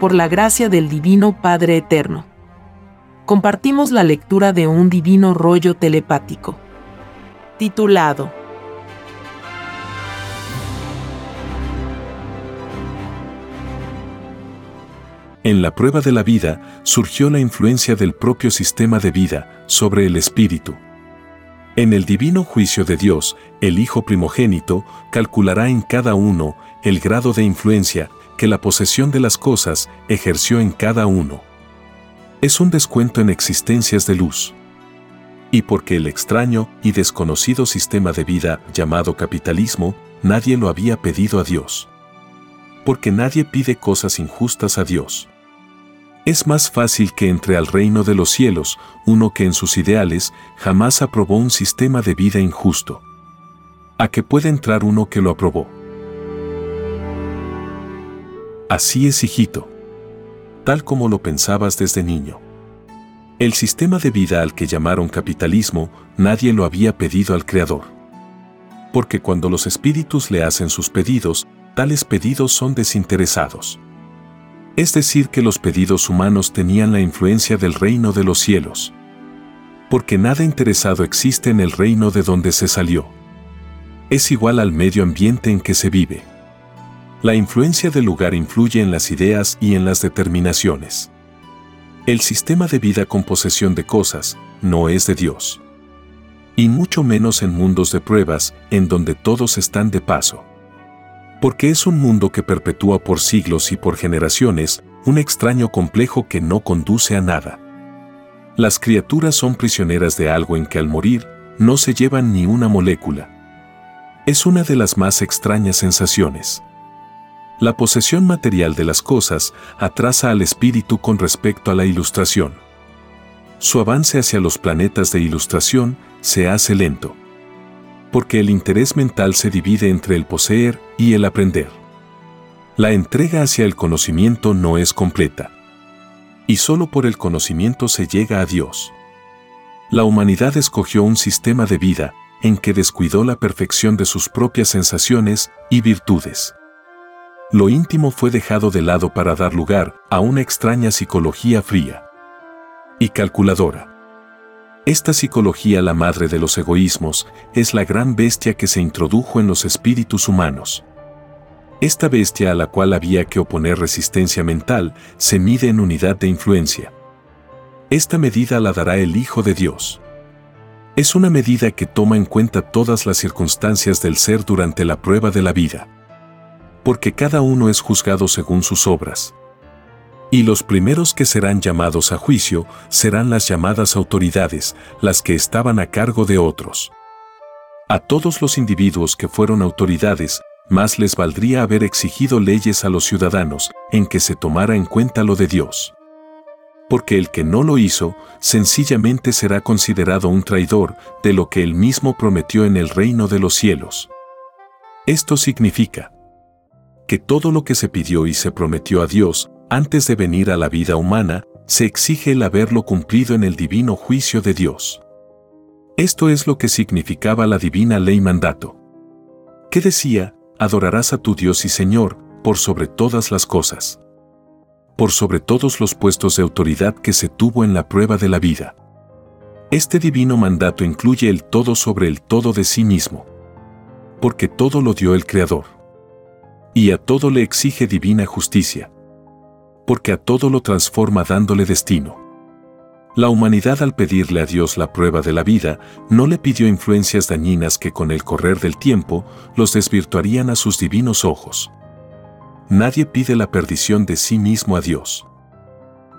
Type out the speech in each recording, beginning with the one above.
por la gracia del Divino Padre Eterno. Compartimos la lectura de un divino rollo telepático, titulado En la prueba de la vida surgió la influencia del propio sistema de vida sobre el espíritu. En el divino juicio de Dios, el Hijo primogénito calculará en cada uno el grado de influencia que la posesión de las cosas ejerció en cada uno. Es un descuento en existencias de luz. Y porque el extraño y desconocido sistema de vida llamado capitalismo, nadie lo había pedido a Dios. Porque nadie pide cosas injustas a Dios. Es más fácil que entre al reino de los cielos uno que en sus ideales jamás aprobó un sistema de vida injusto. A que puede entrar uno que lo aprobó. Así es, hijito. Tal como lo pensabas desde niño. El sistema de vida al que llamaron capitalismo, nadie lo había pedido al Creador. Porque cuando los espíritus le hacen sus pedidos, tales pedidos son desinteresados. Es decir, que los pedidos humanos tenían la influencia del reino de los cielos. Porque nada interesado existe en el reino de donde se salió. Es igual al medio ambiente en que se vive. La influencia del lugar influye en las ideas y en las determinaciones. El sistema de vida con posesión de cosas no es de Dios. Y mucho menos en mundos de pruebas en donde todos están de paso. Porque es un mundo que perpetúa por siglos y por generaciones un extraño complejo que no conduce a nada. Las criaturas son prisioneras de algo en que al morir no se llevan ni una molécula. Es una de las más extrañas sensaciones. La posesión material de las cosas atrasa al espíritu con respecto a la ilustración. Su avance hacia los planetas de ilustración se hace lento. Porque el interés mental se divide entre el poseer y el aprender. La entrega hacia el conocimiento no es completa. Y solo por el conocimiento se llega a Dios. La humanidad escogió un sistema de vida en que descuidó la perfección de sus propias sensaciones y virtudes lo íntimo fue dejado de lado para dar lugar a una extraña psicología fría y calculadora. Esta psicología, la madre de los egoísmos, es la gran bestia que se introdujo en los espíritus humanos. Esta bestia a la cual había que oponer resistencia mental se mide en unidad de influencia. Esta medida la dará el Hijo de Dios. Es una medida que toma en cuenta todas las circunstancias del ser durante la prueba de la vida porque cada uno es juzgado según sus obras. Y los primeros que serán llamados a juicio serán las llamadas autoridades, las que estaban a cargo de otros. A todos los individuos que fueron autoridades, más les valdría haber exigido leyes a los ciudadanos en que se tomara en cuenta lo de Dios. Porque el que no lo hizo, sencillamente será considerado un traidor de lo que él mismo prometió en el reino de los cielos. Esto significa, que todo lo que se pidió y se prometió a Dios antes de venir a la vida humana, se exige el haberlo cumplido en el divino juicio de Dios. Esto es lo que significaba la divina ley mandato. ¿Qué decía? Adorarás a tu Dios y Señor por sobre todas las cosas. Por sobre todos los puestos de autoridad que se tuvo en la prueba de la vida. Este divino mandato incluye el todo sobre el todo de sí mismo. Porque todo lo dio el Creador y a todo le exige divina justicia. Porque a todo lo transforma dándole destino. La humanidad al pedirle a Dios la prueba de la vida, no le pidió influencias dañinas que con el correr del tiempo los desvirtuarían a sus divinos ojos. Nadie pide la perdición de sí mismo a Dios.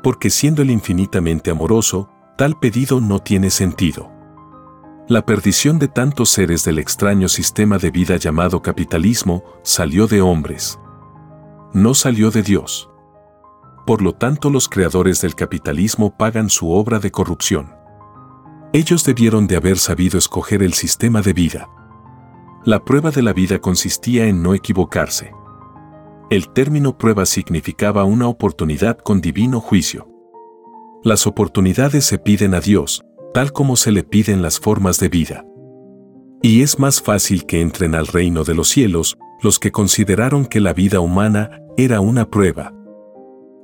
Porque siendo el infinitamente amoroso, tal pedido no tiene sentido. La perdición de tantos seres del extraño sistema de vida llamado capitalismo salió de hombres. No salió de Dios. Por lo tanto los creadores del capitalismo pagan su obra de corrupción. Ellos debieron de haber sabido escoger el sistema de vida. La prueba de la vida consistía en no equivocarse. El término prueba significaba una oportunidad con divino juicio. Las oportunidades se piden a Dios, tal como se le piden las formas de vida. Y es más fácil que entren al reino de los cielos los que consideraron que la vida humana era una prueba.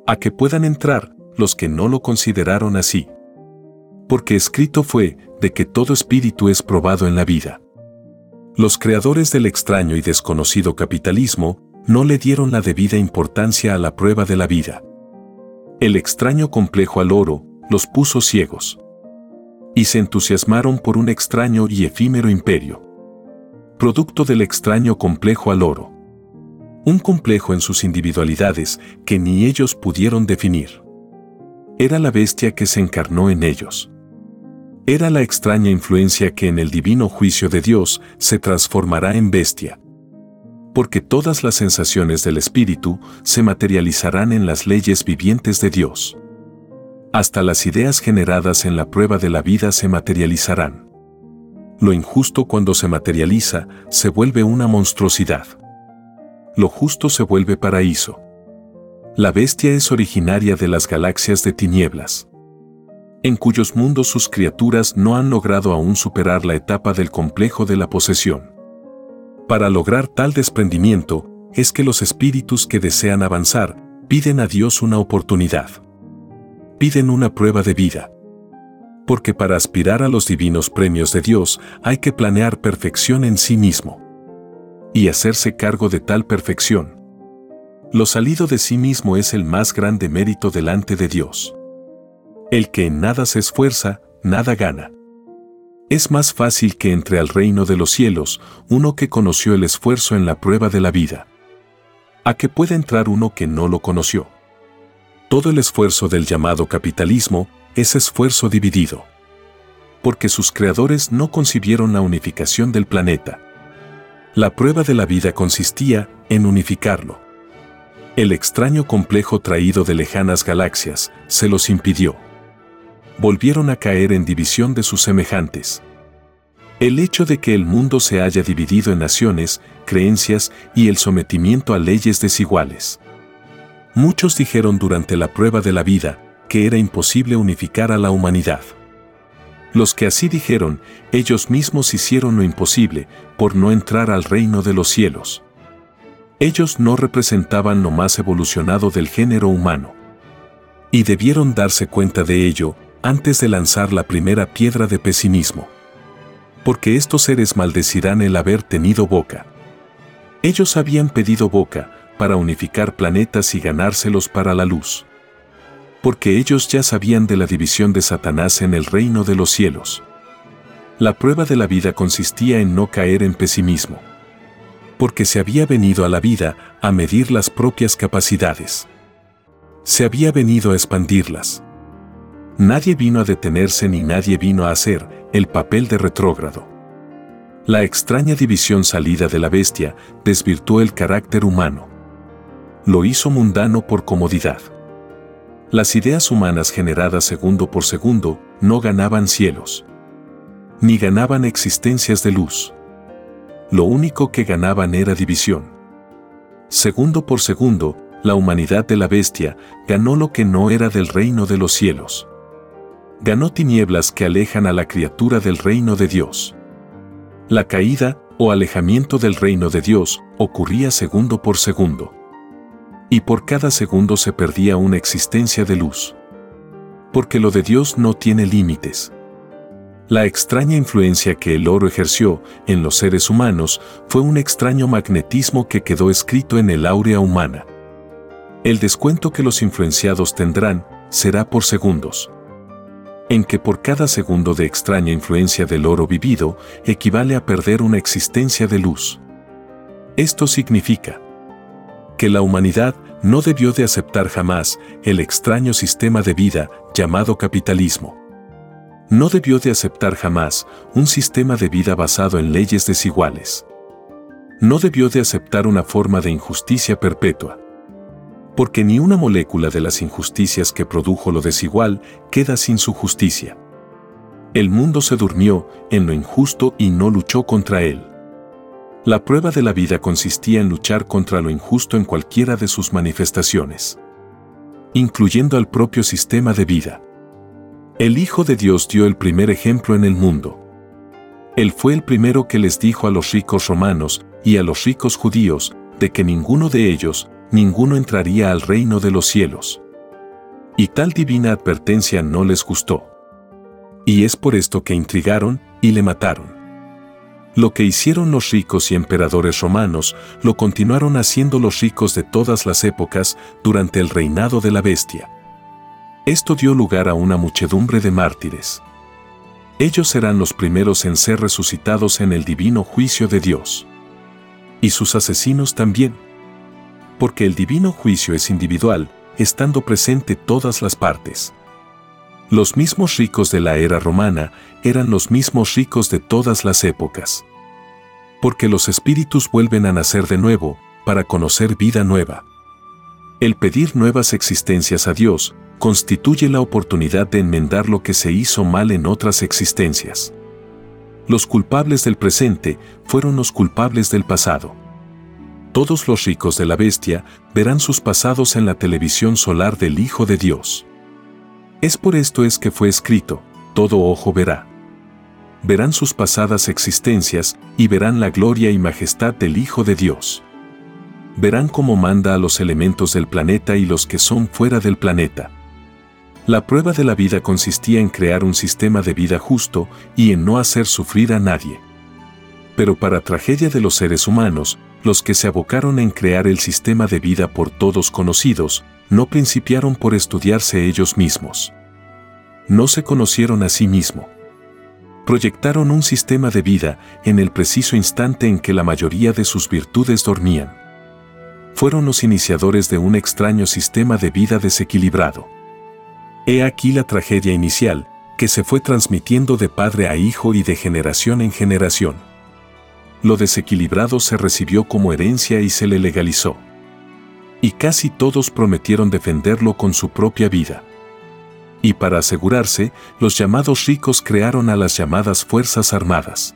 a que puedan entrar los que no lo consideraron así. Porque escrito fue de que todo espíritu es probado en la vida. Los creadores del extraño y desconocido capitalismo no le dieron la debida importancia a la prueba de la vida. El extraño complejo al oro los puso ciegos. Y se entusiasmaron por un extraño y efímero imperio. Producto del extraño complejo al oro. Un complejo en sus individualidades que ni ellos pudieron definir. Era la bestia que se encarnó en ellos. Era la extraña influencia que en el divino juicio de Dios se transformará en bestia. Porque todas las sensaciones del espíritu se materializarán en las leyes vivientes de Dios. Hasta las ideas generadas en la prueba de la vida se materializarán. Lo injusto cuando se materializa se vuelve una monstruosidad. Lo justo se vuelve paraíso. La bestia es originaria de las galaxias de tinieblas en cuyos mundos sus criaturas no han logrado aún superar la etapa del complejo de la posesión. Para lograr tal desprendimiento, es que los espíritus que desean avanzar piden a Dios una oportunidad. Piden una prueba de vida. Porque para aspirar a los divinos premios de Dios hay que planear perfección en sí mismo. Y hacerse cargo de tal perfección. Lo salido de sí mismo es el más grande mérito delante de Dios. El que en nada se esfuerza, nada gana. Es más fácil que entre al reino de los cielos uno que conoció el esfuerzo en la prueba de la vida, a que pueda entrar uno que no lo conoció. Todo el esfuerzo del llamado capitalismo es esfuerzo dividido. Porque sus creadores no concibieron la unificación del planeta. La prueba de la vida consistía en unificarlo. El extraño complejo traído de lejanas galaxias se los impidió volvieron a caer en división de sus semejantes. El hecho de que el mundo se haya dividido en naciones, creencias y el sometimiento a leyes desiguales. Muchos dijeron durante la prueba de la vida que era imposible unificar a la humanidad. Los que así dijeron, ellos mismos hicieron lo imposible por no entrar al reino de los cielos. Ellos no representaban lo más evolucionado del género humano. Y debieron darse cuenta de ello antes de lanzar la primera piedra de pesimismo. Porque estos seres maldecirán el haber tenido boca. Ellos habían pedido boca para unificar planetas y ganárselos para la luz. Porque ellos ya sabían de la división de Satanás en el reino de los cielos. La prueba de la vida consistía en no caer en pesimismo. Porque se había venido a la vida a medir las propias capacidades. Se había venido a expandirlas. Nadie vino a detenerse ni nadie vino a hacer el papel de retrógrado. La extraña división salida de la bestia desvirtuó el carácter humano. Lo hizo mundano por comodidad. Las ideas humanas generadas segundo por segundo no ganaban cielos. Ni ganaban existencias de luz. Lo único que ganaban era división. Segundo por segundo, la humanidad de la bestia ganó lo que no era del reino de los cielos ganó tinieblas que alejan a la criatura del reino de Dios. La caída o alejamiento del reino de Dios ocurría segundo por segundo. Y por cada segundo se perdía una existencia de luz. Porque lo de Dios no tiene límites. La extraña influencia que el oro ejerció en los seres humanos fue un extraño magnetismo que quedó escrito en el áurea humana. El descuento que los influenciados tendrán será por segundos en que por cada segundo de extraña influencia del oro vivido equivale a perder una existencia de luz. Esto significa que la humanidad no debió de aceptar jamás el extraño sistema de vida llamado capitalismo. No debió de aceptar jamás un sistema de vida basado en leyes desiguales. No debió de aceptar una forma de injusticia perpetua porque ni una molécula de las injusticias que produjo lo desigual queda sin su justicia. El mundo se durmió en lo injusto y no luchó contra él. La prueba de la vida consistía en luchar contra lo injusto en cualquiera de sus manifestaciones, incluyendo al propio sistema de vida. El Hijo de Dios dio el primer ejemplo en el mundo. Él fue el primero que les dijo a los ricos romanos y a los ricos judíos de que ninguno de ellos ninguno entraría al reino de los cielos. Y tal divina advertencia no les gustó. Y es por esto que intrigaron y le mataron. Lo que hicieron los ricos y emperadores romanos lo continuaron haciendo los ricos de todas las épocas durante el reinado de la bestia. Esto dio lugar a una muchedumbre de mártires. Ellos serán los primeros en ser resucitados en el divino juicio de Dios. Y sus asesinos también. Porque el divino juicio es individual, estando presente todas las partes. Los mismos ricos de la era romana eran los mismos ricos de todas las épocas. Porque los espíritus vuelven a nacer de nuevo, para conocer vida nueva. El pedir nuevas existencias a Dios constituye la oportunidad de enmendar lo que se hizo mal en otras existencias. Los culpables del presente fueron los culpables del pasado. Todos los ricos de la bestia verán sus pasados en la televisión solar del Hijo de Dios. Es por esto es que fue escrito, todo ojo verá. Verán sus pasadas existencias y verán la gloria y majestad del Hijo de Dios. Verán cómo manda a los elementos del planeta y los que son fuera del planeta. La prueba de la vida consistía en crear un sistema de vida justo y en no hacer sufrir a nadie. Pero para tragedia de los seres humanos, los que se abocaron en crear el sistema de vida por todos conocidos, no principiaron por estudiarse ellos mismos. No se conocieron a sí mismo. Proyectaron un sistema de vida en el preciso instante en que la mayoría de sus virtudes dormían. Fueron los iniciadores de un extraño sistema de vida desequilibrado. He aquí la tragedia inicial, que se fue transmitiendo de padre a hijo y de generación en generación. Lo desequilibrado se recibió como herencia y se le legalizó y casi todos prometieron defenderlo con su propia vida. Y para asegurarse, los llamados ricos crearon a las llamadas Fuerzas Armadas.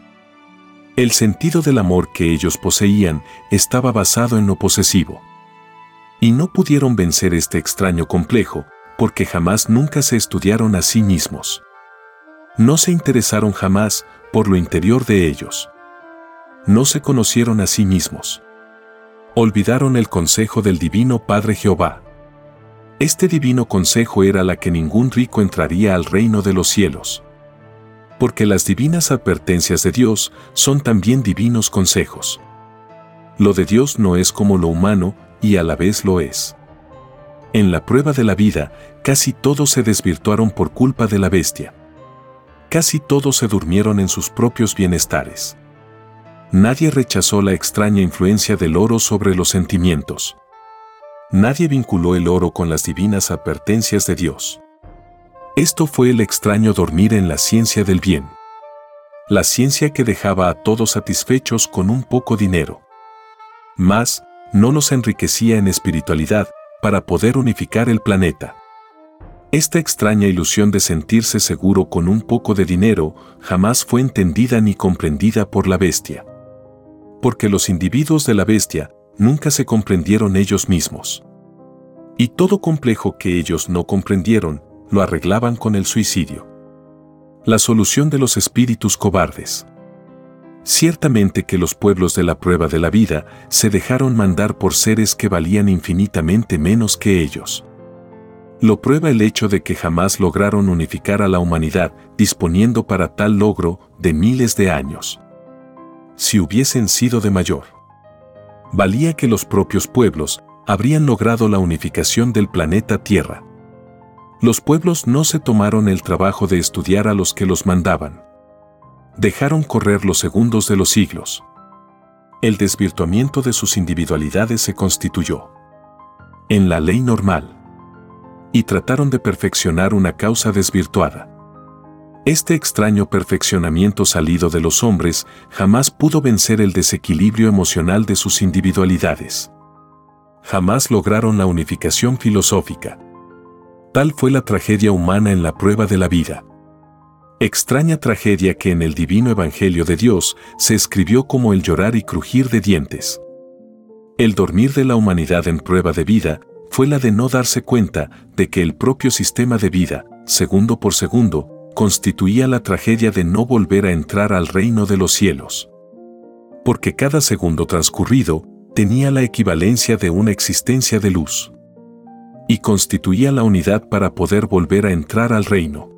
El sentido del amor que ellos poseían estaba basado en lo posesivo. Y no pudieron vencer este extraño complejo, porque jamás nunca se estudiaron a sí mismos. No se interesaron jamás por lo interior de ellos. No se conocieron a sí mismos olvidaron el consejo del Divino Padre Jehová. Este divino consejo era la que ningún rico entraría al reino de los cielos. Porque las divinas advertencias de Dios son también divinos consejos. Lo de Dios no es como lo humano y a la vez lo es. En la prueba de la vida, casi todos se desvirtuaron por culpa de la bestia. Casi todos se durmieron en sus propios bienestares nadie rechazó la extraña influencia del oro sobre los sentimientos. Nadie vinculó el oro con las divinas advertencias de Dios. Esto fue el extraño dormir en la ciencia del bien. La ciencia que dejaba a todos satisfechos con un poco dinero. Más, no nos enriquecía en espiritualidad para poder unificar el planeta. Esta extraña ilusión de sentirse seguro con un poco de dinero jamás fue entendida ni comprendida por la bestia porque los individuos de la bestia nunca se comprendieron ellos mismos. Y todo complejo que ellos no comprendieron, lo arreglaban con el suicidio. La solución de los espíritus cobardes. Ciertamente que los pueblos de la prueba de la vida se dejaron mandar por seres que valían infinitamente menos que ellos. Lo prueba el hecho de que jamás lograron unificar a la humanidad, disponiendo para tal logro de miles de años si hubiesen sido de mayor. Valía que los propios pueblos habrían logrado la unificación del planeta Tierra. Los pueblos no se tomaron el trabajo de estudiar a los que los mandaban. Dejaron correr los segundos de los siglos. El desvirtuamiento de sus individualidades se constituyó en la ley normal y trataron de perfeccionar una causa desvirtuada. Este extraño perfeccionamiento salido de los hombres jamás pudo vencer el desequilibrio emocional de sus individualidades. Jamás lograron la unificación filosófica. Tal fue la tragedia humana en la prueba de la vida. Extraña tragedia que en el divino Evangelio de Dios se escribió como el llorar y crujir de dientes. El dormir de la humanidad en prueba de vida fue la de no darse cuenta de que el propio sistema de vida, segundo por segundo, constituía la tragedia de no volver a entrar al reino de los cielos. Porque cada segundo transcurrido tenía la equivalencia de una existencia de luz. y constituía la unidad para poder volver a entrar al reino.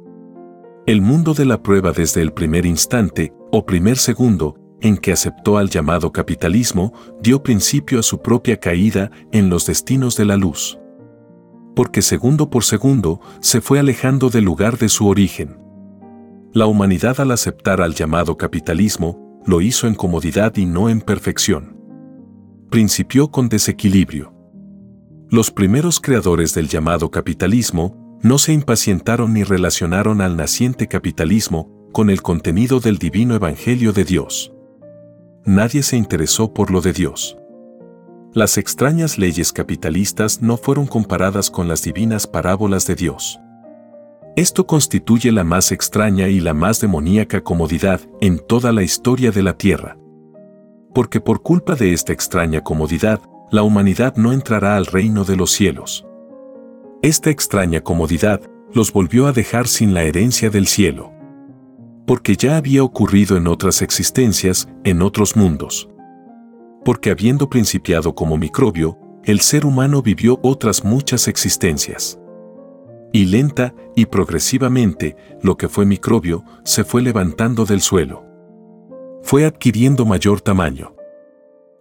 El mundo de la prueba desde el primer instante, o primer segundo, en que aceptó al llamado capitalismo, dio principio a su propia caída en los destinos de la luz. Porque segundo por segundo se fue alejando del lugar de su origen. La humanidad al aceptar al llamado capitalismo, lo hizo en comodidad y no en perfección. Principió con desequilibrio. Los primeros creadores del llamado capitalismo no se impacientaron ni relacionaron al naciente capitalismo con el contenido del divino evangelio de Dios. Nadie se interesó por lo de Dios. Las extrañas leyes capitalistas no fueron comparadas con las divinas parábolas de Dios. Esto constituye la más extraña y la más demoníaca comodidad en toda la historia de la Tierra. Porque por culpa de esta extraña comodidad, la humanidad no entrará al reino de los cielos. Esta extraña comodidad los volvió a dejar sin la herencia del cielo. Porque ya había ocurrido en otras existencias, en otros mundos. Porque habiendo principiado como microbio, el ser humano vivió otras muchas existencias. Y lenta y progresivamente, lo que fue microbio se fue levantando del suelo. Fue adquiriendo mayor tamaño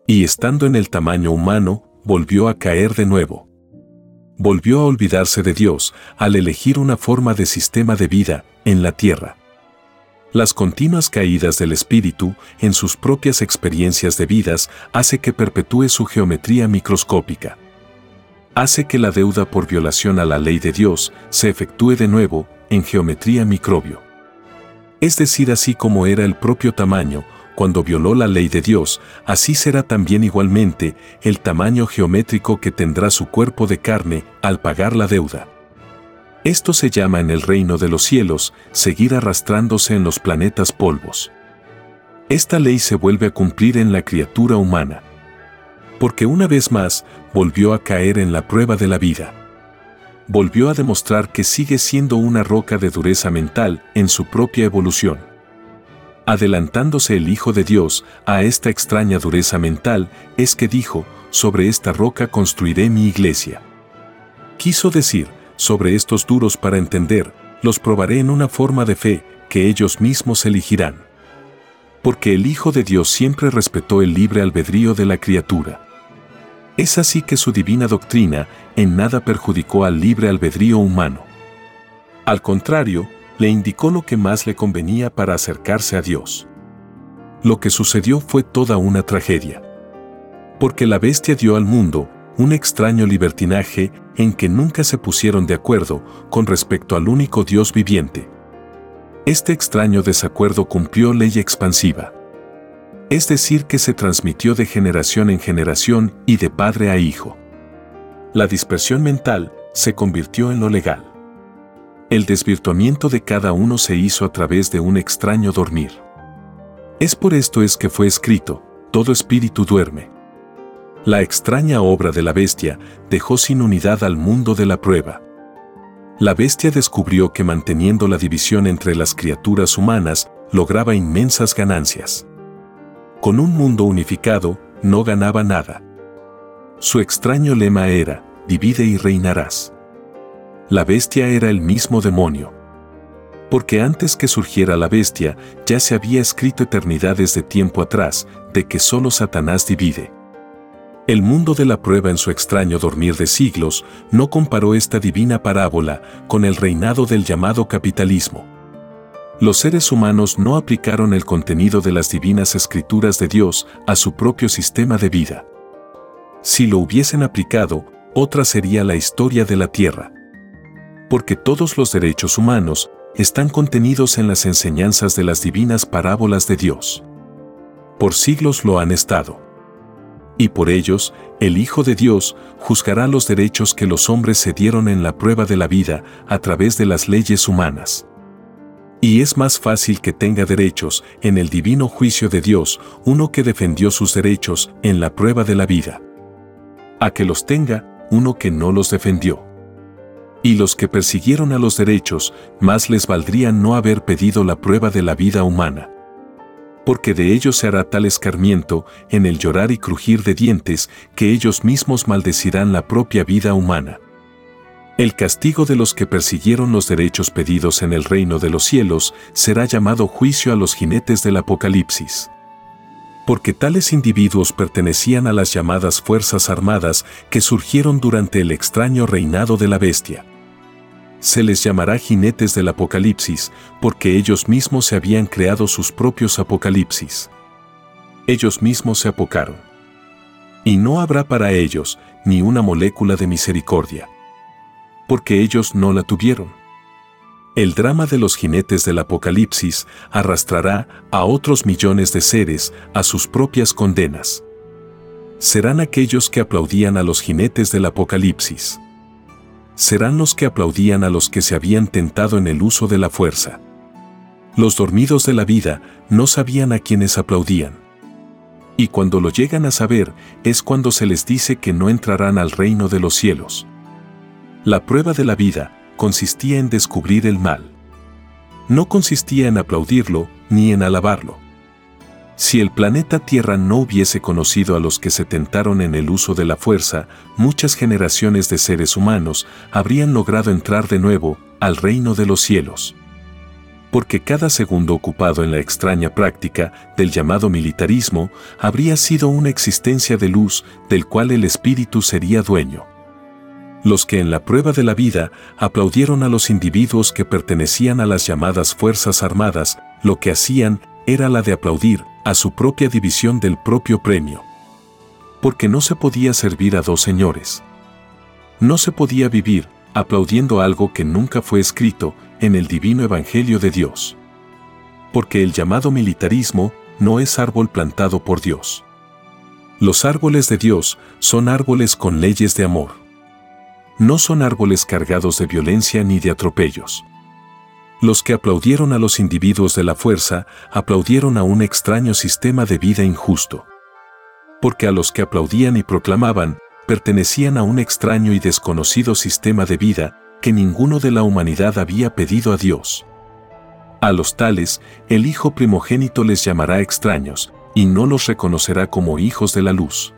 y estando en el tamaño humano, volvió a caer de nuevo. Volvió a olvidarse de Dios al elegir una forma de sistema de vida en la tierra. Las continuas caídas del espíritu en sus propias experiencias de vidas hace que perpetúe su geometría microscópica. Hace que la deuda por violación a la ley de Dios se efectúe de nuevo en geometría microbio. Es decir, así como era el propio tamaño, cuando violó la ley de Dios, así será también igualmente el tamaño geométrico que tendrá su cuerpo de carne al pagar la deuda. Esto se llama en el reino de los cielos seguir arrastrándose en los planetas polvos. Esta ley se vuelve a cumplir en la criatura humana. Porque una vez más volvió a caer en la prueba de la vida. Volvió a demostrar que sigue siendo una roca de dureza mental en su propia evolución Adelantándose el Hijo de Dios a esta extraña dureza mental, es que dijo, sobre esta roca construiré mi iglesia. Quiso decir, sobre estos duros para entender, los probaré en una forma de fe que ellos mismos elegirán. Porque el Hijo de Dios siempre respetó el libre albedrío de la criatura. Es así que su divina doctrina en nada perjudicó al libre albedrío humano. Al contrario, le indicó lo que más le convenía para acercarse a Dios. Lo que sucedió fue toda una tragedia. Porque la bestia dio al mundo un extraño libertinaje en que nunca se pusieron de acuerdo con respecto al único Dios viviente. Este extraño desacuerdo cumplió ley expansiva. Es decir, que se transmitió de generación en generación y de padre a hijo. La dispersión mental se convirtió en lo legal. El desvirtuamiento de cada uno se hizo a través de un extraño dormir. Es por esto es que fue escrito, todo espíritu duerme. La extraña obra de la bestia dejó sin unidad al mundo de la prueba. La bestia descubrió que manteniendo la división entre las criaturas humanas lograba inmensas ganancias. Con un mundo unificado, no ganaba nada. Su extraño lema era, divide y reinarás la bestia era el mismo demonio. Porque antes que surgiera la bestia, ya se había escrito eternidades de tiempo atrás, de que solo Satanás divide. El mundo de la prueba en su extraño dormir de siglos no comparó esta divina parábola con el reinado del llamado capitalismo. Los seres humanos no aplicaron el contenido de las divinas escrituras de Dios a su propio sistema de vida. Si lo hubiesen aplicado, otra sería la historia de la Tierra porque todos los derechos humanos están contenidos en las enseñanzas de las divinas parábolas de Dios. Por siglos lo han estado. Y por ellos, el Hijo de Dios juzgará los derechos que los hombres se dieron en la prueba de la vida a través de las leyes humanas. Y es más fácil que tenga derechos en el divino juicio de Dios uno que defendió sus derechos en la prueba de la vida. A que los tenga uno que no los defendió. Y los que persiguieron a los derechos, más les valdría no haber pedido la prueba de la vida humana. Porque de ellos se hará tal escarmiento en el llorar y crujir de dientes que ellos mismos maldecirán la propia vida humana. El castigo de los que persiguieron los derechos pedidos en el reino de los cielos será llamado juicio a los jinetes del Apocalipsis. Porque tales individuos pertenecían a las llamadas Fuerzas Armadas que surgieron durante el extraño reinado de la bestia. Se les llamará jinetes del Apocalipsis porque ellos mismos se habían creado sus propios Apocalipsis. Ellos mismos se apocaron. Y no habrá para ellos ni una molécula de misericordia porque ellos no la tuvieron. El drama de los jinetes del Apocalipsis arrastrará a otros millones de seres a sus propias condenas. Serán aquellos que aplaudían a los jinetes del Apocalipsis. Serán los que aplaudían a los que se habían tentado en el uso de la fuerza. Los dormidos de la vida no sabían a quienes aplaudían. Y cuando lo llegan a saber es cuando se les dice que no entrarán al reino de los cielos. La prueba de la vida consistía en descubrir el mal. No consistía en aplaudirlo ni en alabarlo. Si el planeta Tierra no hubiese conocido a los que se tentaron en el uso de la fuerza, muchas generaciones de seres humanos habrían logrado entrar de nuevo al reino de los cielos. Porque cada segundo ocupado en la extraña práctica del llamado militarismo habría sido una existencia de luz del cual el espíritu sería dueño los que en la prueba de la vida aplaudieron a los individuos que pertenecían a las llamadas Fuerzas Armadas, lo que hacían era la de aplaudir a su propia división del propio premio. Porque no se podía servir a dos señores. No se podía vivir aplaudiendo algo que nunca fue escrito en el divino Evangelio de Dios. Porque el llamado militarismo no es árbol plantado por Dios. Los árboles de Dios son árboles con leyes de amor no son árboles cargados de violencia ni de atropellos. Los que aplaudieron a los individuos de la fuerza aplaudieron a un extraño sistema de vida injusto. Porque a los que aplaudían y proclamaban, pertenecían a un extraño y desconocido sistema de vida que ninguno de la humanidad había pedido a Dios. A los tales, el Hijo primogénito les llamará extraños, y no los reconocerá como hijos de la luz.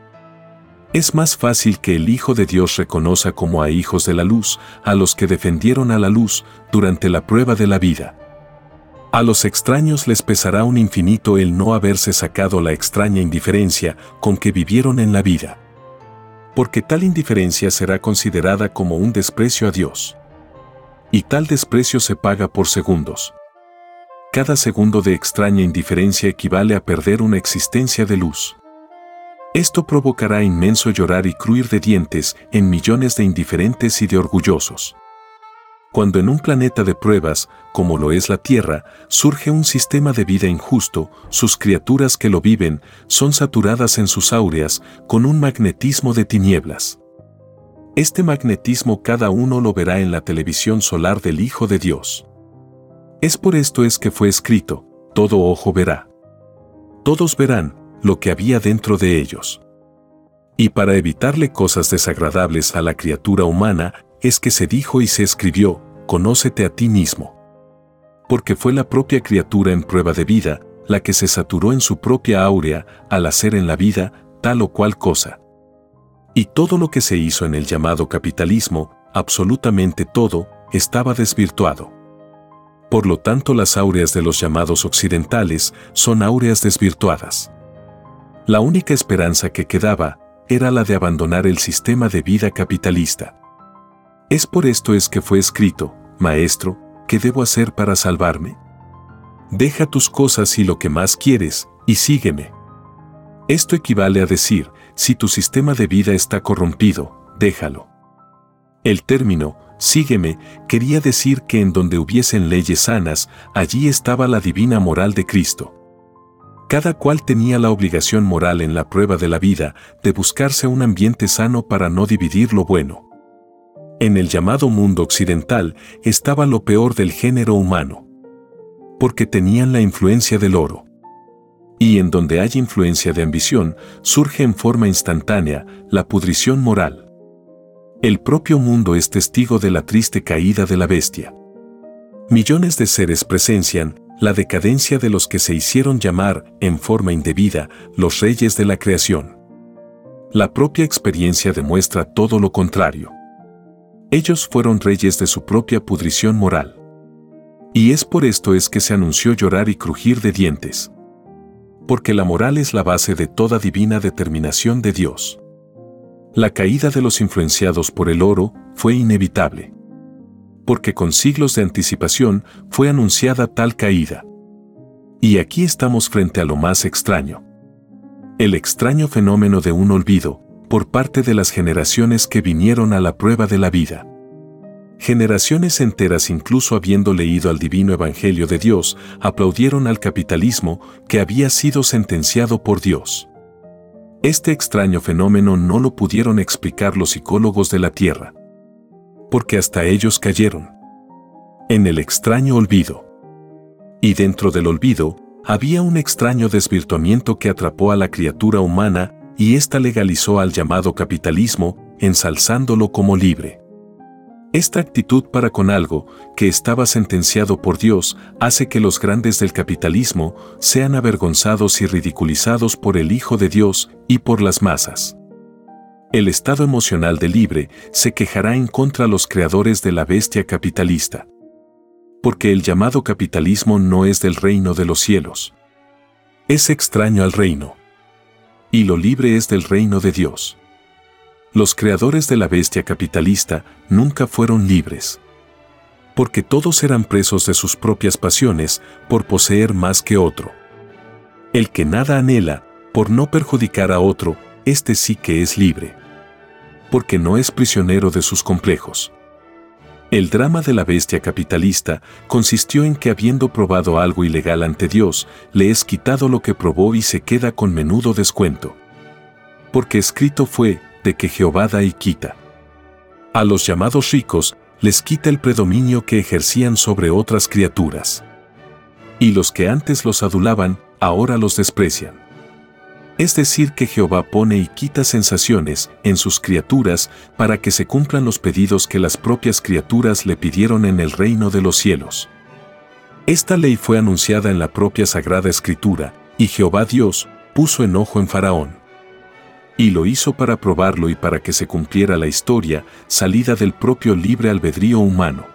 Es más fácil que el Hijo de Dios reconozca como a hijos de la luz a los que defendieron a la luz durante la prueba de la vida. A los extraños les pesará un infinito el no haberse sacado la extraña indiferencia con que vivieron en la vida. Porque tal indiferencia será considerada como un desprecio a Dios. Y tal desprecio se paga por segundos. Cada segundo de extraña indiferencia equivale a perder una existencia de luz. Esto provocará inmenso llorar y cruir de dientes en millones de indiferentes y de orgullosos. Cuando en un planeta de pruebas, como lo es la Tierra, surge un sistema de vida injusto, sus criaturas que lo viven son saturadas en sus áureas con un magnetismo de tinieblas. Este magnetismo cada uno lo verá en la televisión solar del Hijo de Dios. Es por esto es que fue escrito, todo ojo verá. Todos verán, lo que había dentro de ellos. Y para evitarle cosas desagradables a la criatura humana, es que se dijo y se escribió, conócete a ti mismo. Porque fue la propia criatura en prueba de vida, la que se saturó en su propia áurea al hacer en la vida tal o cual cosa. Y todo lo que se hizo en el llamado capitalismo, absolutamente todo, estaba desvirtuado. Por lo tanto las áureas de los llamados occidentales son áureas desvirtuadas. La única esperanza que quedaba era la de abandonar el sistema de vida capitalista. Es por esto es que fue escrito, Maestro, ¿qué debo hacer para salvarme? Deja tus cosas y lo que más quieres, y sígueme. Esto equivale a decir, si tu sistema de vida está corrompido, déjalo. El término, sígueme, quería decir que en donde hubiesen leyes sanas, allí estaba la divina moral de Cristo. Cada cual tenía la obligación moral en la prueba de la vida de buscarse un ambiente sano para no dividir lo bueno. En el llamado mundo occidental estaba lo peor del género humano. Porque tenían la influencia del oro. Y en donde hay influencia de ambición, surge en forma instantánea la pudrición moral. El propio mundo es testigo de la triste caída de la bestia. Millones de seres presencian, la decadencia de los que se hicieron llamar, en forma indebida, los reyes de la creación. La propia experiencia demuestra todo lo contrario. Ellos fueron reyes de su propia pudrición moral. Y es por esto es que se anunció llorar y crujir de dientes. Porque la moral es la base de toda divina determinación de Dios. La caída de los influenciados por el oro fue inevitable. Porque con siglos de anticipación fue anunciada tal caída. Y aquí estamos frente a lo más extraño. El extraño fenómeno de un olvido, por parte de las generaciones que vinieron a la prueba de la vida. Generaciones enteras, incluso habiendo leído al divino Evangelio de Dios, aplaudieron al capitalismo que había sido sentenciado por Dios. Este extraño fenómeno no lo pudieron explicar los psicólogos de la Tierra. Porque hasta ellos cayeron. En el extraño olvido. Y dentro del olvido, había un extraño desvirtuamiento que atrapó a la criatura humana y ésta legalizó al llamado capitalismo, ensalzándolo como libre. Esta actitud para con algo que estaba sentenciado por Dios hace que los grandes del capitalismo sean avergonzados y ridiculizados por el Hijo de Dios y por las masas. El estado emocional del libre se quejará en contra los creadores de la bestia capitalista. Porque el llamado capitalismo no es del reino de los cielos. Es extraño al reino. Y lo libre es del reino de Dios. Los creadores de la bestia capitalista nunca fueron libres. Porque todos eran presos de sus propias pasiones por poseer más que otro. El que nada anhela, por no perjudicar a otro, este sí que es libre. Porque no es prisionero de sus complejos. El drama de la bestia capitalista consistió en que habiendo probado algo ilegal ante Dios, le es quitado lo que probó y se queda con menudo descuento. Porque escrito fue, de que Jehová da y quita. A los llamados ricos les quita el predominio que ejercían sobre otras criaturas. Y los que antes los adulaban, ahora los desprecian. Es decir, que Jehová pone y quita sensaciones en sus criaturas para que se cumplan los pedidos que las propias criaturas le pidieron en el reino de los cielos. Esta ley fue anunciada en la propia Sagrada Escritura, y Jehová Dios puso enojo en Faraón y lo hizo para probarlo y para que se cumpliera la historia salida del propio libre albedrío humano.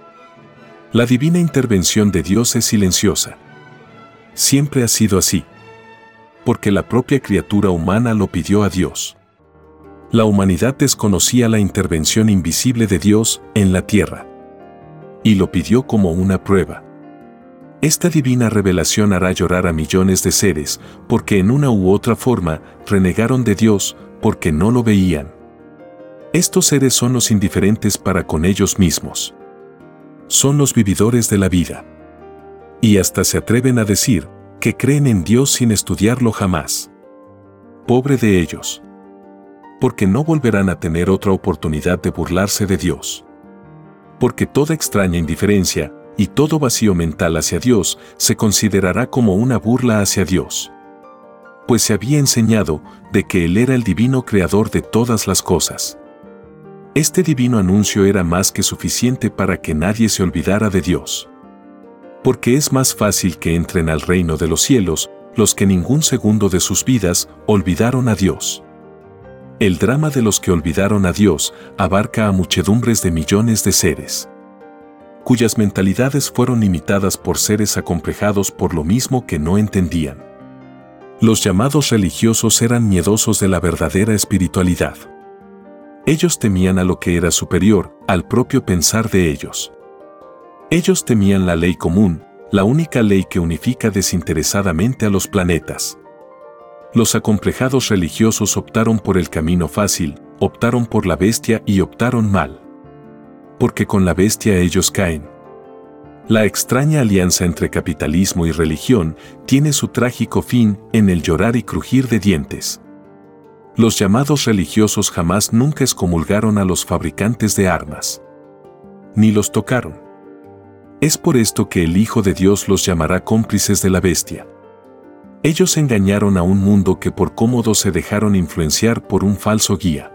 La divina intervención de Dios es silenciosa. Siempre ha sido así. Porque la propia criatura humana lo pidió a Dios. La humanidad desconocía la intervención invisible de Dios en la tierra. Y lo pidió como una prueba. Esta divina revelación hará llorar a millones de seres, porque en una u otra forma renegaron de Dios, porque no lo veían. Estos seres son los indiferentes para con ellos mismos. Son los vividores de la vida. Y hasta se atreven a decir que creen en Dios sin estudiarlo jamás. Pobre de ellos. Porque no volverán a tener otra oportunidad de burlarse de Dios. Porque toda extraña indiferencia y todo vacío mental hacia Dios se considerará como una burla hacia Dios pues se había enseñado de que Él era el divino creador de todas las cosas. Este divino anuncio era más que suficiente para que nadie se olvidara de Dios. Porque es más fácil que entren al reino de los cielos los que ningún segundo de sus vidas olvidaron a Dios. El drama de los que olvidaron a Dios abarca a muchedumbres de millones de seres, cuyas mentalidades fueron imitadas por seres acomplejados por lo mismo que no entendían. Los llamados religiosos eran miedosos de la verdadera espiritualidad. Ellos temían a lo que era superior, al propio pensar de ellos. Ellos temían la ley común, la única ley que unifica desinteresadamente a los planetas. Los acomplejados religiosos optaron por el camino fácil, optaron por la bestia y optaron mal. Porque con la bestia ellos caen. La extraña alianza entre capitalismo y religión tiene su trágico fin en el llorar y crujir de dientes. Los llamados religiosos jamás nunca excomulgaron a los fabricantes de armas. Ni los tocaron. Es por esto que el Hijo de Dios los llamará cómplices de la bestia. Ellos engañaron a un mundo que por cómodo se dejaron influenciar por un falso guía.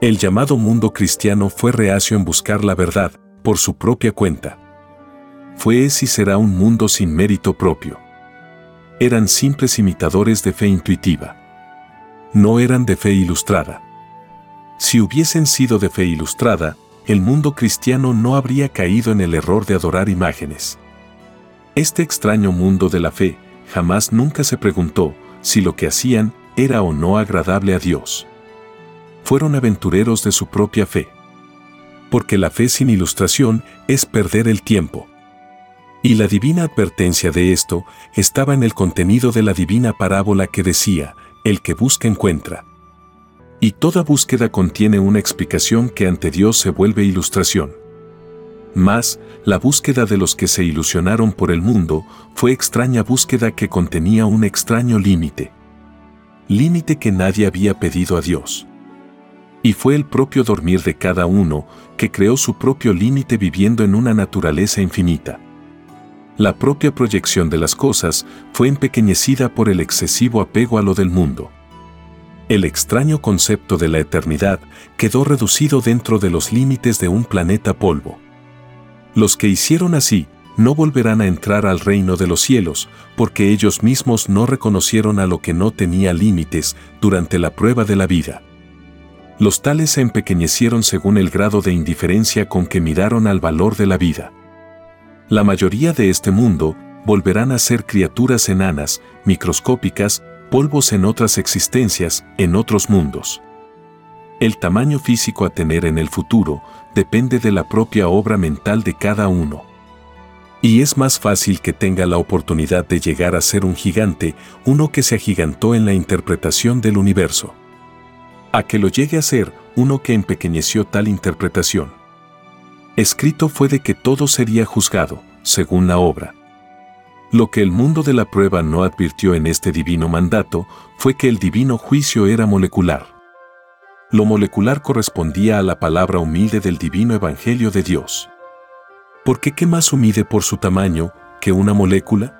El llamado mundo cristiano fue reacio en buscar la verdad, por su propia cuenta fue es y será un mundo sin mérito propio. Eran simples imitadores de fe intuitiva. No eran de fe ilustrada. Si hubiesen sido de fe ilustrada, el mundo cristiano no habría caído en el error de adorar imágenes. Este extraño mundo de la fe jamás nunca se preguntó si lo que hacían era o no agradable a Dios. Fueron aventureros de su propia fe. Porque la fe sin ilustración es perder el tiempo. Y la divina advertencia de esto estaba en el contenido de la divina parábola que decía, el que busca encuentra. Y toda búsqueda contiene una explicación que ante Dios se vuelve ilustración. Mas, la búsqueda de los que se ilusionaron por el mundo fue extraña búsqueda que contenía un extraño límite. Límite que nadie había pedido a Dios. Y fue el propio dormir de cada uno que creó su propio límite viviendo en una naturaleza infinita. La propia proyección de las cosas fue empequeñecida por el excesivo apego a lo del mundo. El extraño concepto de la eternidad quedó reducido dentro de los límites de un planeta polvo. Los que hicieron así no volverán a entrar al reino de los cielos, porque ellos mismos no reconocieron a lo que no tenía límites durante la prueba de la vida. Los tales se empequeñecieron según el grado de indiferencia con que miraron al valor de la vida. La mayoría de este mundo volverán a ser criaturas enanas, microscópicas, polvos en otras existencias, en otros mundos. El tamaño físico a tener en el futuro depende de la propia obra mental de cada uno. Y es más fácil que tenga la oportunidad de llegar a ser un gigante uno que se agigantó en la interpretación del universo. A que lo llegue a ser uno que empequeñeció tal interpretación. Escrito fue de que todo sería juzgado, según la obra. Lo que el mundo de la prueba no advirtió en este divino mandato fue que el divino juicio era molecular lo molecular correspondía a la palabra humilde del divino Evangelio de Dios. ¿Por qué qué más humilde por su tamaño que una molécula?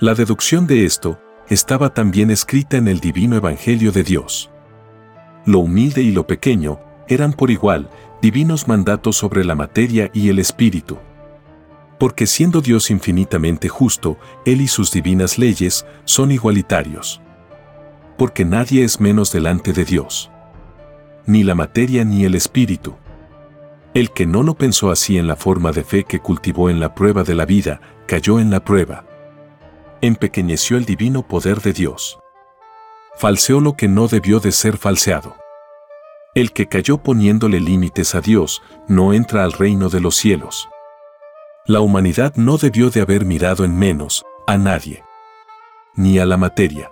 La deducción de esto estaba también escrita en el divino Evangelio de Dios. Lo humilde y lo pequeño eran por igual divinos mandatos sobre la materia y el espíritu. Porque siendo Dios infinitamente justo, Él y sus divinas leyes son igualitarios. Porque nadie es menos delante de Dios ni la materia ni el espíritu. El que no lo pensó así en la forma de fe que cultivó en la prueba de la vida, cayó en la prueba. Empequeñeció el divino poder de Dios. Falseó lo que no debió de ser falseado. El que cayó poniéndole límites a Dios, no entra al reino de los cielos. La humanidad no debió de haber mirado en menos a nadie, ni a la materia,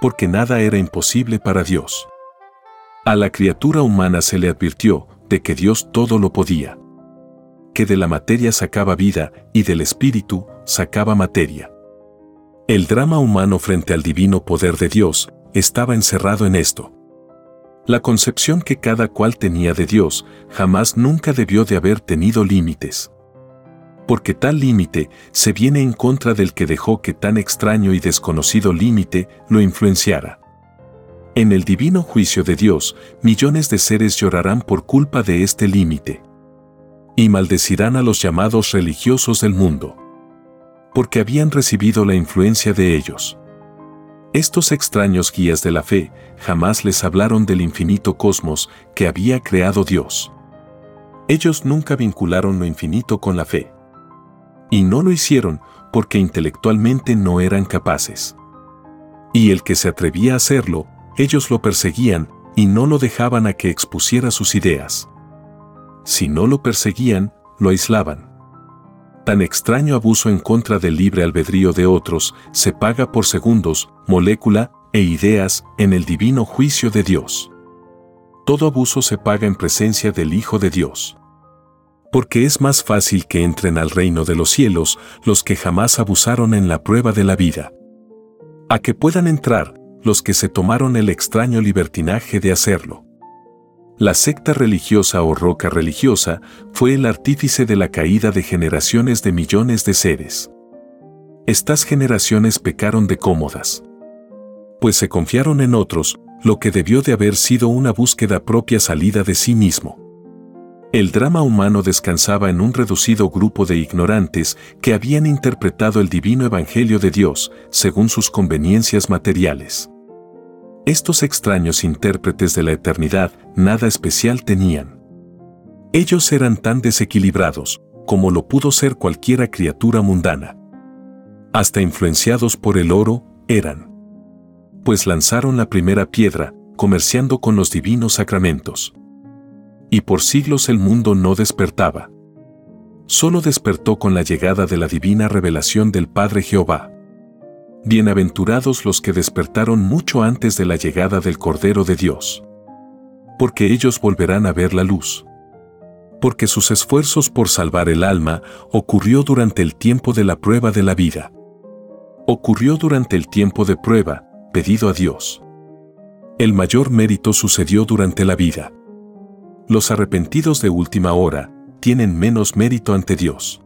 porque nada era imposible para Dios. A la criatura humana se le advirtió de que Dios todo lo podía. Que de la materia sacaba vida y del espíritu sacaba materia. El drama humano frente al divino poder de Dios estaba encerrado en esto. La concepción que cada cual tenía de Dios jamás nunca debió de haber tenido límites. Porque tal límite se viene en contra del que dejó que tan extraño y desconocido límite lo influenciara. En el divino juicio de Dios, millones de seres llorarán por culpa de este límite. Y maldecirán a los llamados religiosos del mundo. Porque habían recibido la influencia de ellos. Estos extraños guías de la fe jamás les hablaron del infinito cosmos que había creado Dios. Ellos nunca vincularon lo infinito con la fe. Y no lo hicieron porque intelectualmente no eran capaces. Y el que se atrevía a hacerlo, ellos lo perseguían y no lo dejaban a que expusiera sus ideas. Si no lo perseguían, lo aislaban. Tan extraño abuso en contra del libre albedrío de otros se paga por segundos, molécula e ideas en el divino juicio de Dios. Todo abuso se paga en presencia del Hijo de Dios. Porque es más fácil que entren al reino de los cielos los que jamás abusaron en la prueba de la vida. A que puedan entrar los que se tomaron el extraño libertinaje de hacerlo. La secta religiosa o roca religiosa fue el artífice de la caída de generaciones de millones de seres. Estas generaciones pecaron de cómodas. Pues se confiaron en otros, lo que debió de haber sido una búsqueda propia salida de sí mismo. El drama humano descansaba en un reducido grupo de ignorantes que habían interpretado el divino evangelio de Dios según sus conveniencias materiales. Estos extraños intérpretes de la eternidad nada especial tenían. Ellos eran tan desequilibrados como lo pudo ser cualquiera criatura mundana. Hasta influenciados por el oro, eran. Pues lanzaron la primera piedra, comerciando con los divinos sacramentos. Y por siglos el mundo no despertaba. Solo despertó con la llegada de la divina revelación del Padre Jehová. Bienaventurados los que despertaron mucho antes de la llegada del Cordero de Dios. Porque ellos volverán a ver la luz. Porque sus esfuerzos por salvar el alma ocurrió durante el tiempo de la prueba de la vida. Ocurrió durante el tiempo de prueba, pedido a Dios. El mayor mérito sucedió durante la vida. Los arrepentidos de última hora tienen menos mérito ante Dios.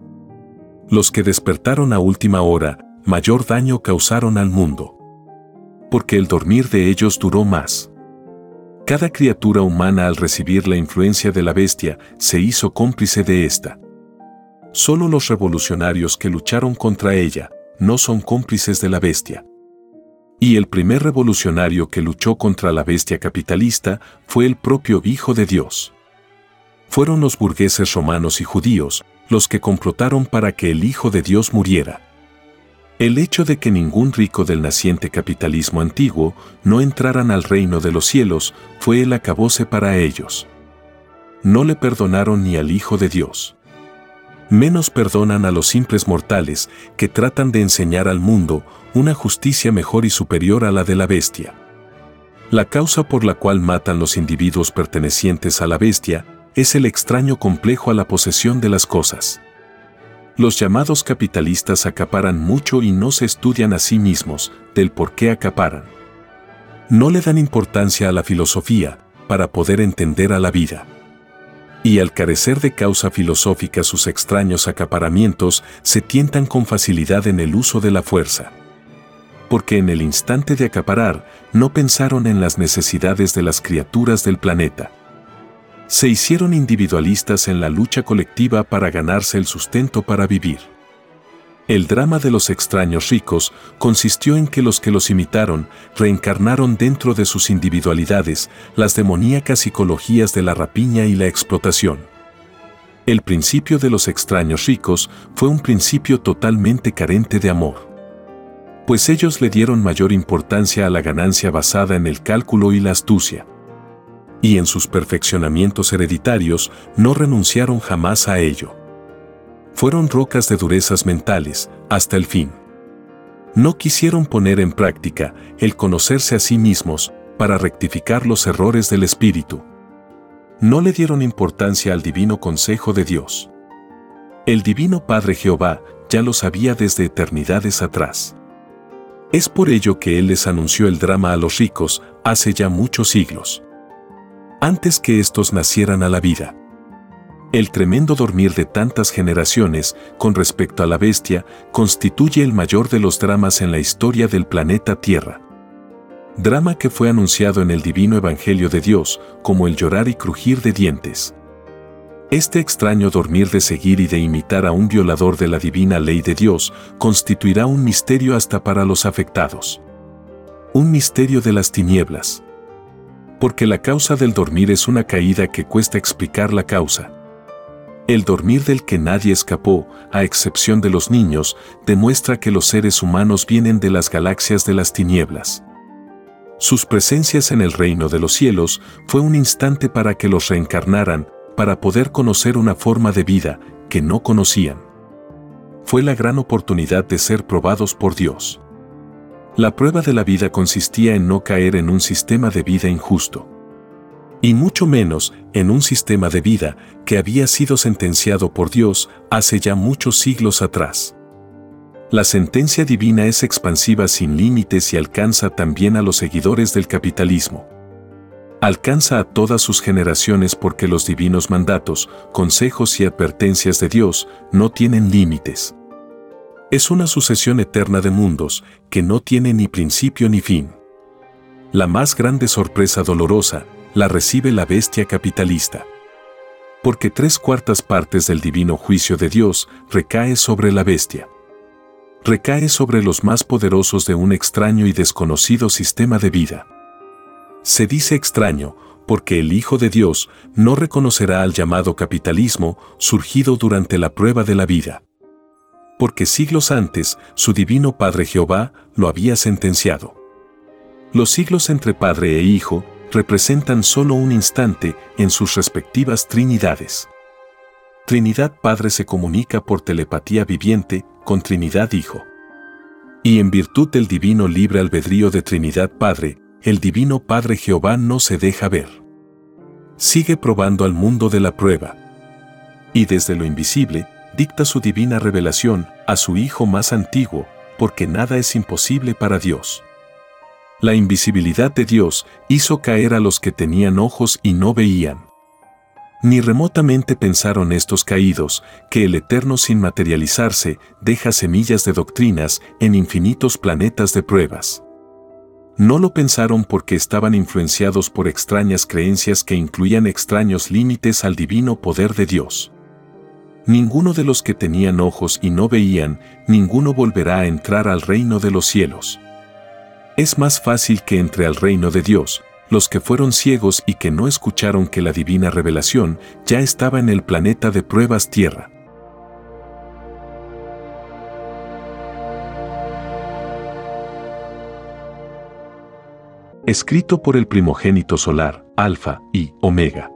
Los que despertaron a última hora mayor daño causaron al mundo. Porque el dormir de ellos duró más. Cada criatura humana al recibir la influencia de la bestia se hizo cómplice de esta. Solo los revolucionarios que lucharon contra ella no son cómplices de la bestia. Y el primer revolucionario que luchó contra la bestia capitalista fue el propio Hijo de Dios. Fueron los burgueses romanos y judíos los que complotaron para que el Hijo de Dios muriera. El hecho de que ningún rico del naciente capitalismo antiguo no entraran al reino de los cielos fue el acabose para ellos. No le perdonaron ni al Hijo de Dios. Menos perdonan a los simples mortales que tratan de enseñar al mundo una justicia mejor y superior a la de la bestia. La causa por la cual matan los individuos pertenecientes a la bestia es el extraño complejo a la posesión de las cosas. Los llamados capitalistas acaparan mucho y no se estudian a sí mismos del por qué acaparan. No le dan importancia a la filosofía para poder entender a la vida. Y al carecer de causa filosófica sus extraños acaparamientos se tientan con facilidad en el uso de la fuerza. Porque en el instante de acaparar no pensaron en las necesidades de las criaturas del planeta se hicieron individualistas en la lucha colectiva para ganarse el sustento para vivir. El drama de los extraños ricos consistió en que los que los imitaron reencarnaron dentro de sus individualidades las demoníacas psicologías de la rapiña y la explotación. El principio de los extraños ricos fue un principio totalmente carente de amor. Pues ellos le dieron mayor importancia a la ganancia basada en el cálculo y la astucia y en sus perfeccionamientos hereditarios no renunciaron jamás a ello. Fueron rocas de durezas mentales, hasta el fin. No quisieron poner en práctica el conocerse a sí mismos para rectificar los errores del espíritu. No le dieron importancia al divino consejo de Dios. El divino Padre Jehová ya lo sabía desde eternidades atrás. Es por ello que Él les anunció el drama a los ricos hace ya muchos siglos antes que estos nacieran a la vida. El tremendo dormir de tantas generaciones con respecto a la bestia constituye el mayor de los dramas en la historia del planeta Tierra. Drama que fue anunciado en el divino Evangelio de Dios como el llorar y crujir de dientes. Este extraño dormir de seguir y de imitar a un violador de la divina ley de Dios constituirá un misterio hasta para los afectados. Un misterio de las tinieblas porque la causa del dormir es una caída que cuesta explicar la causa. El dormir del que nadie escapó, a excepción de los niños, demuestra que los seres humanos vienen de las galaxias de las tinieblas. Sus presencias en el reino de los cielos fue un instante para que los reencarnaran, para poder conocer una forma de vida que no conocían. Fue la gran oportunidad de ser probados por Dios. La prueba de la vida consistía en no caer en un sistema de vida injusto. Y mucho menos en un sistema de vida que había sido sentenciado por Dios hace ya muchos siglos atrás. La sentencia divina es expansiva sin límites y alcanza también a los seguidores del capitalismo. Alcanza a todas sus generaciones porque los divinos mandatos, consejos y advertencias de Dios no tienen límites. Es una sucesión eterna de mundos que no tiene ni principio ni fin. La más grande sorpresa dolorosa la recibe la bestia capitalista. Porque tres cuartas partes del divino juicio de Dios recae sobre la bestia. Recae sobre los más poderosos de un extraño y desconocido sistema de vida. Se dice extraño porque el Hijo de Dios no reconocerá al llamado capitalismo surgido durante la prueba de la vida. Porque siglos antes, su divino Padre Jehová lo había sentenciado. Los siglos entre Padre e Hijo representan solo un instante en sus respectivas Trinidades. Trinidad Padre se comunica por telepatía viviente con Trinidad Hijo. Y en virtud del divino libre albedrío de Trinidad Padre, el divino Padre Jehová no se deja ver. Sigue probando al mundo de la prueba. Y desde lo invisible, dicta su divina revelación a su Hijo más antiguo, porque nada es imposible para Dios. La invisibilidad de Dios hizo caer a los que tenían ojos y no veían. Ni remotamente pensaron estos caídos que el Eterno sin materializarse deja semillas de doctrinas en infinitos planetas de pruebas. No lo pensaron porque estaban influenciados por extrañas creencias que incluían extraños límites al divino poder de Dios. Ninguno de los que tenían ojos y no veían, ninguno volverá a entrar al reino de los cielos. Es más fácil que entre al reino de Dios, los que fueron ciegos y que no escucharon que la divina revelación ya estaba en el planeta de pruebas Tierra. Escrito por el primogénito solar, Alfa y Omega.